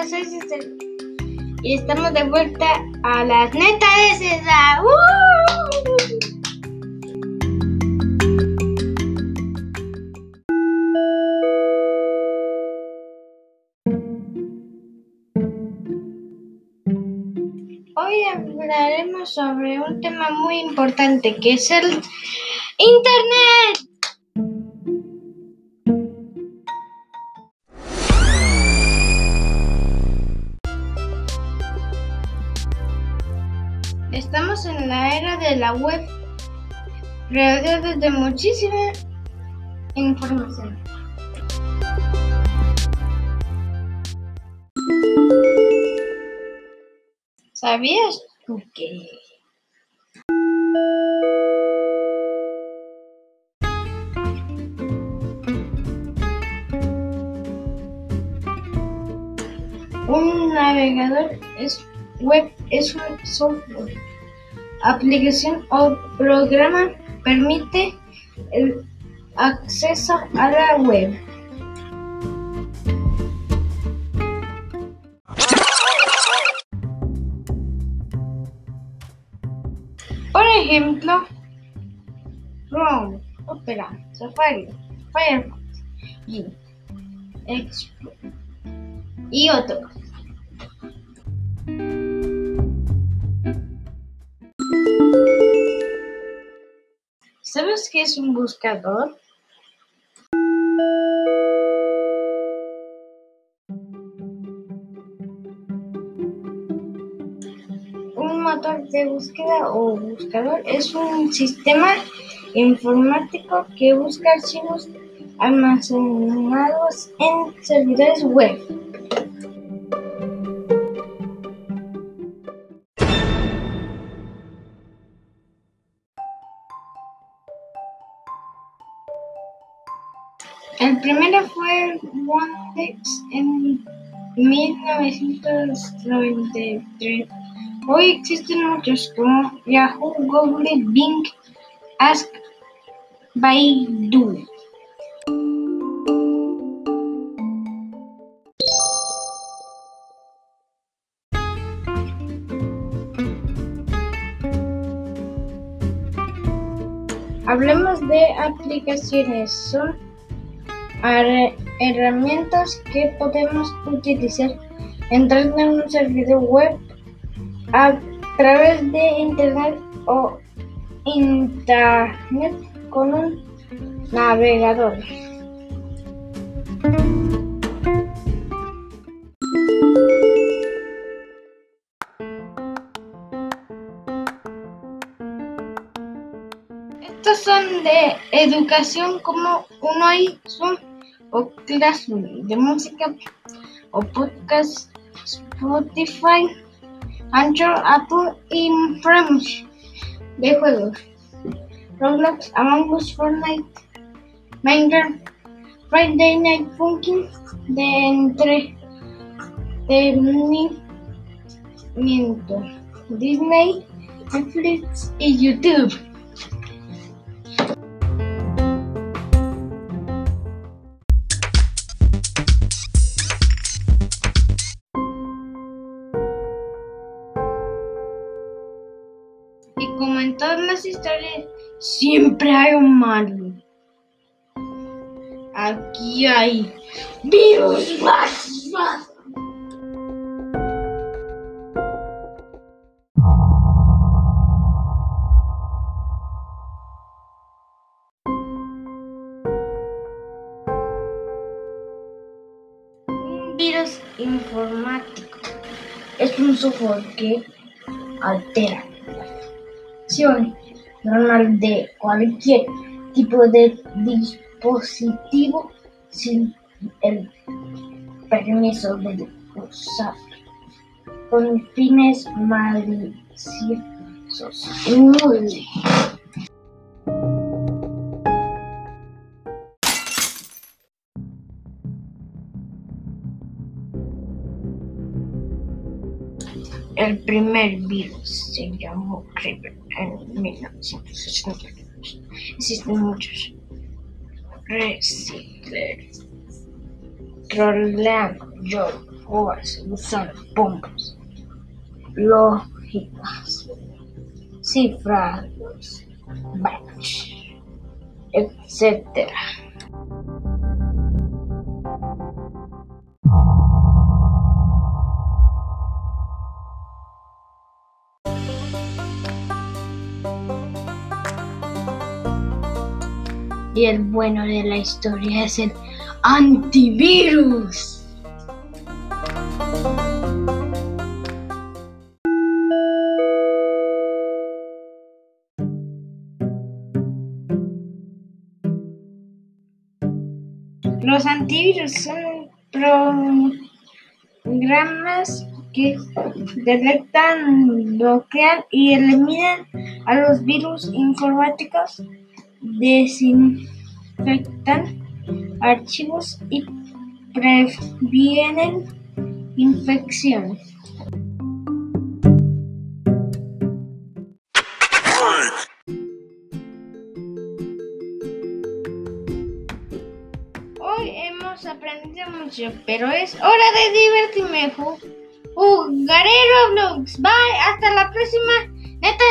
soy César. Y estamos de vuelta a las netas de César. Hoy hablaremos sobre un tema muy importante que es el Internet. Estamos en la era de la web, rodeados de muchísima información. ¿Sabías tú un navegador es web es un software, aplicación o programa permite el acceso a la web. Por ejemplo, Chrome, Opera, Safari, Firefox y Explorer y otros. ¿Sabes qué es un buscador? Un motor de búsqueda o buscador es un sistema informático que busca archivos almacenados en servidores web. El primero fue Yandex en 1993. Hoy existen muchos como Yahoo, Google, Bing, Ask, Baidu. Hablemos de aplicaciones. Son herramientas que podemos utilizar entrando en un servidor web a través de internet o internet con un navegador. Estos son de educación como uno y Zoom o Classroom, de música o podcast, Spotify, Anchor, Apple y de juegos. Roblox, Among Us, Fortnite, Minecraft, Friday Night Funkin' de entretenimiento, Disney, Netflix y YouTube. Y como en todas las historias, siempre hay un malo. Aquí hay virus más, más. Informático es un software que altera normal de cualquier tipo de dispositivo sin el permiso de usar con fines maliciosos. Uy. El primer virus se llamó Creeper en 1982. Existen muchos reciclers. Trolean yo o resolución, bombas, lógicas, cifrados, batch, etc. Y el bueno de la historia es el antivirus. Los antivirus son programas que detectan, bloquean y eliminan a los virus informáticos, desinfectan archivos y previenen infecciones. Hoy hemos aprendido mucho, pero es hora de divertirme. Jugaré Roblox. Bye, hasta la próxima. Neta.